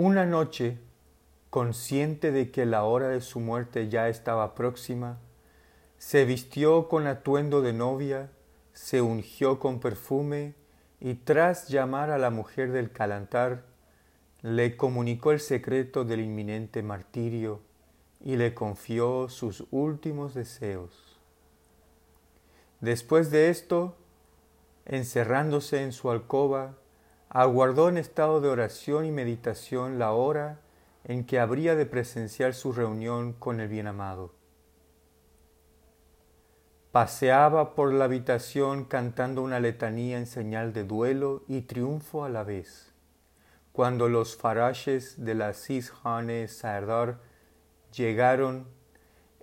Una noche, consciente de que la hora de su muerte ya estaba próxima, se vistió con atuendo de novia, se ungió con perfume y tras llamar a la mujer del calantar, le comunicó el secreto del inminente martirio y le confió sus últimos deseos. Después de esto, encerrándose en su alcoba, aguardó en estado de oración y meditación la hora en que habría de presenciar su reunión con el bienamado. Paseaba por la habitación cantando una letanía en señal de duelo y triunfo a la vez, cuando los faraches de la Sishane Sardar llegaron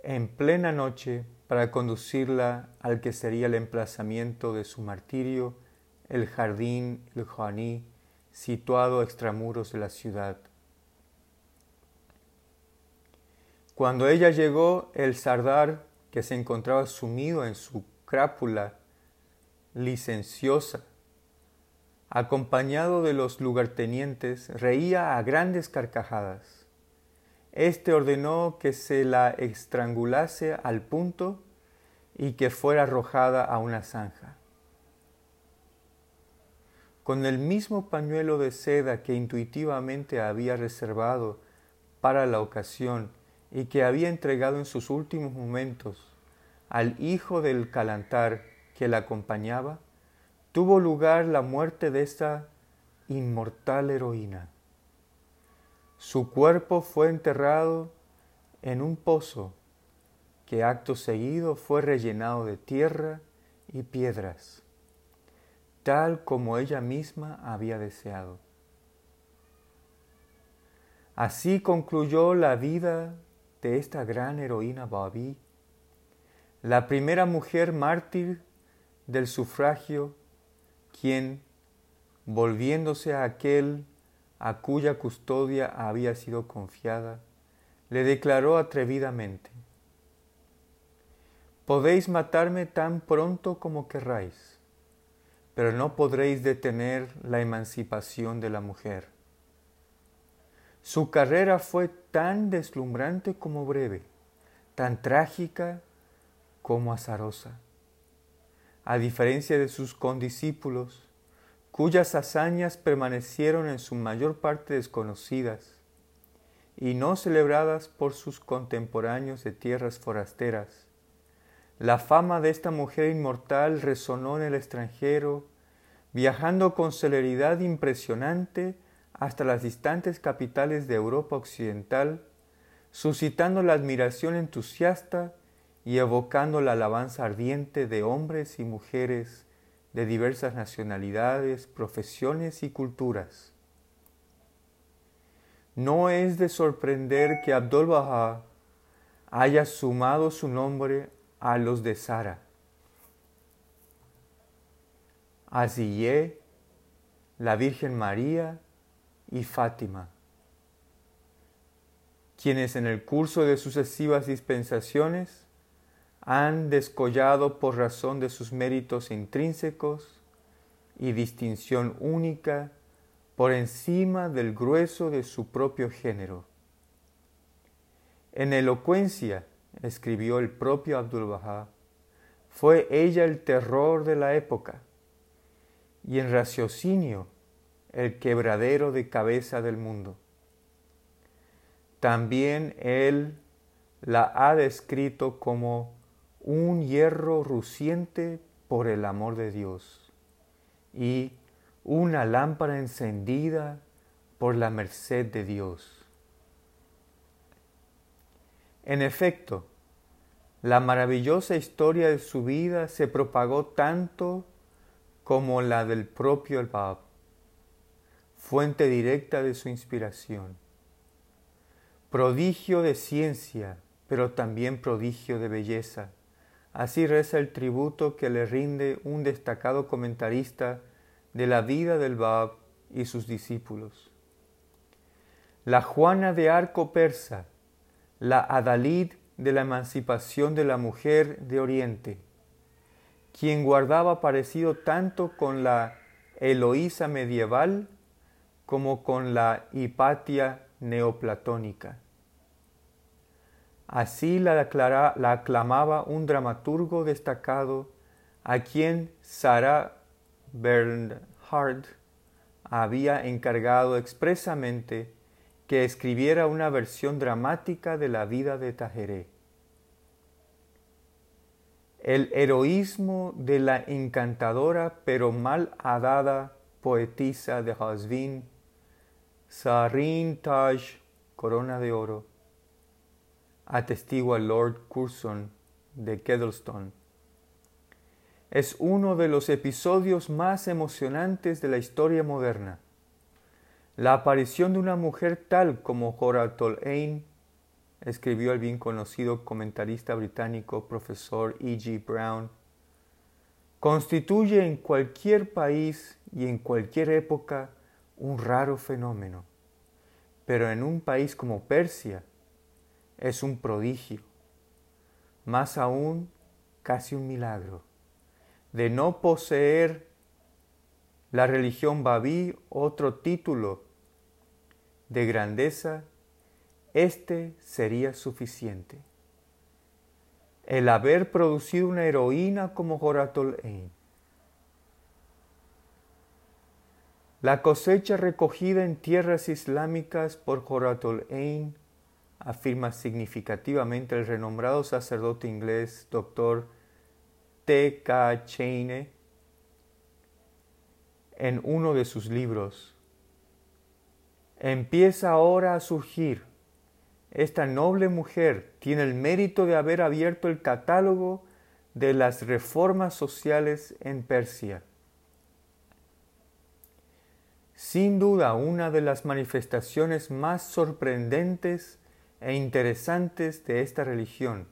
en plena noche para conducirla al que sería el emplazamiento de su martirio, el jardín El Juaní, situado a extramuros de la ciudad. Cuando ella llegó, el Sardar, que se encontraba sumido en su crápula licenciosa, acompañado de los lugartenientes, reía a grandes carcajadas. Este ordenó que se la estrangulase al punto y que fuera arrojada a una zanja. Con el mismo pañuelo de seda que intuitivamente había reservado para la ocasión y que había entregado en sus últimos momentos al hijo del calantar que la acompañaba, tuvo lugar la muerte de esta inmortal heroína. Su cuerpo fue enterrado en un pozo que acto seguido fue rellenado de tierra y piedras, tal como ella misma había deseado. Así concluyó la vida de esta gran heroína Babi, la primera mujer mártir del sufragio, quien, volviéndose a aquel a cuya custodia había sido confiada, le declaró atrevidamente, Podéis matarme tan pronto como querráis, pero no podréis detener la emancipación de la mujer. Su carrera fue tan deslumbrante como breve, tan trágica como azarosa. A diferencia de sus condiscípulos, cuyas hazañas permanecieron en su mayor parte desconocidas y no celebradas por sus contemporáneos de tierras forasteras, la fama de esta mujer inmortal resonó en el extranjero, viajando con celeridad impresionante hasta las distantes capitales de Europa Occidental, suscitando la admiración entusiasta y evocando la alabanza ardiente de hombres y mujeres de diversas nacionalidades, profesiones y culturas. No es de sorprender que Abdul Baha haya sumado su nombre a los de Sara. Azillé, la Virgen María y Fátima, quienes en el curso de sucesivas dispensaciones han descollado por razón de sus méritos intrínsecos y distinción única por encima del grueso de su propio género. En elocuencia, escribió el propio Abdul Baha, fue ella el terror de la época y en raciocinio el quebradero de cabeza del mundo. También él la ha descrito como un hierro ruciente por el amor de Dios y una lámpara encendida por la merced de Dios. En efecto, la maravillosa historia de su vida se propagó tanto como la del propio el Bab, fuente directa de su inspiración. Prodigio de ciencia, pero también prodigio de belleza. Así reza el tributo que le rinde un destacado comentarista de la vida del Bab y sus discípulos. La Juana de Arco persa, la Adalid de la emancipación de la mujer de Oriente, quien guardaba parecido tanto con la Eloísa medieval como con la Hipatia neoplatónica. Así la, la aclamaba un dramaturgo destacado a quien Sarah Bernhardt había encargado expresamente que escribiera una versión dramática de la vida de Tajeré. El heroísmo de la encantadora pero mal hadada poetisa de Hasvin, Sarin Taj, Corona de Oro, atestigua Lord Curzon de Kedleston. Es uno de los episodios más emocionantes de la historia moderna. La aparición de una mujer tal como Horatol Ain, escribió el bien conocido comentarista británico profesor E. G. Brown, constituye en cualquier país y en cualquier época un raro fenómeno, pero en un país como Persia, es un prodigio, más aún casi un milagro, de no poseer la religión babí otro título de grandeza, este sería suficiente. El haber producido una heroína como Horatol Ain. La cosecha recogida en tierras islámicas por Horatol Ain afirma significativamente el renombrado sacerdote inglés Dr. T. K. Chaine en uno de sus libros. Empieza ahora a surgir. Esta noble mujer tiene el mérito de haber abierto el catálogo de las reformas sociales en Persia. Sin duda, una de las manifestaciones más sorprendentes e interesantes de esta religión,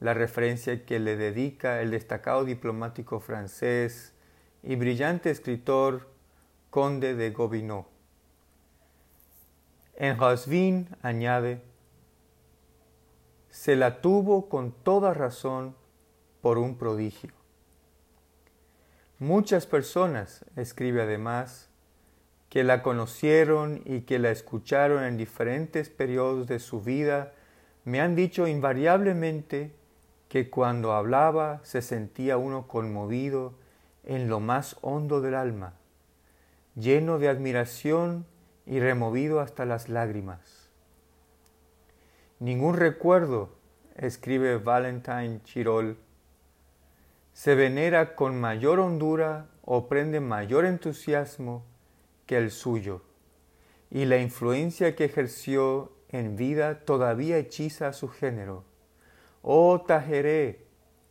la referencia que le dedica el destacado diplomático francés y brillante escritor Conde de Gobineau. En Hasvin añade, se la tuvo con toda razón por un prodigio. Muchas personas, escribe además, que la conocieron y que la escucharon en diferentes periodos de su vida, me han dicho invariablemente que cuando hablaba se sentía uno conmovido en lo más hondo del alma, lleno de admiración y removido hasta las lágrimas. Ningún recuerdo, escribe Valentine Chirol, se venera con mayor hondura o prende mayor entusiasmo que el suyo, y la influencia que ejerció en vida todavía hechiza a su género. Oh Tajeré,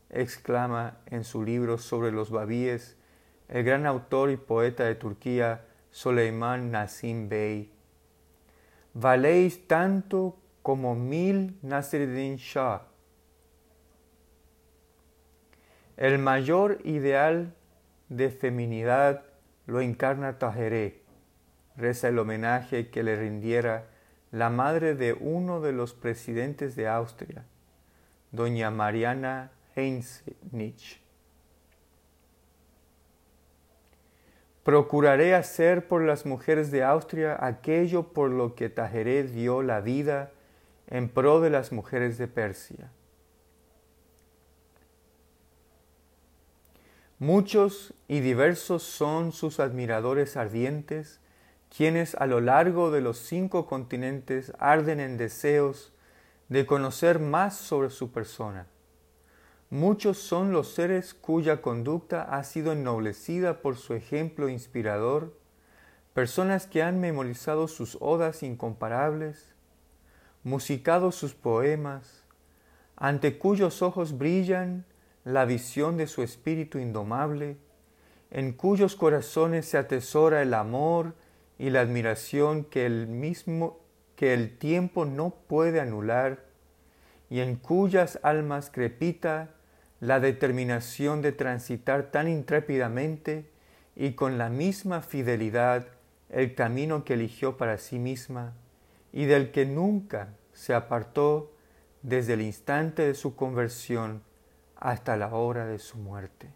exclama en su libro sobre los babíes el gran autor y poeta de Turquía Soleiman Nassim Bey. Valéis tanto como mil Nasreddin Shah. El mayor ideal de feminidad lo encarna Tajeré reza el homenaje que le rindiera la madre de uno de los presidentes de Austria, doña Mariana Heinrich. Procuraré hacer por las mujeres de Austria aquello por lo que Tajeré dio la vida en pro de las mujeres de Persia. Muchos y diversos son sus admiradores ardientes quienes a lo largo de los cinco continentes arden en deseos de conocer más sobre su persona. Muchos son los seres cuya conducta ha sido ennoblecida por su ejemplo inspirador, personas que han memorizado sus odas incomparables, musicado sus poemas, ante cuyos ojos brillan la visión de su espíritu indomable, en cuyos corazones se atesora el amor y la admiración que el mismo que el tiempo no puede anular y en cuyas almas crepita la determinación de transitar tan intrépidamente y con la misma fidelidad el camino que eligió para sí misma y del que nunca se apartó desde el instante de su conversión hasta la hora de su muerte.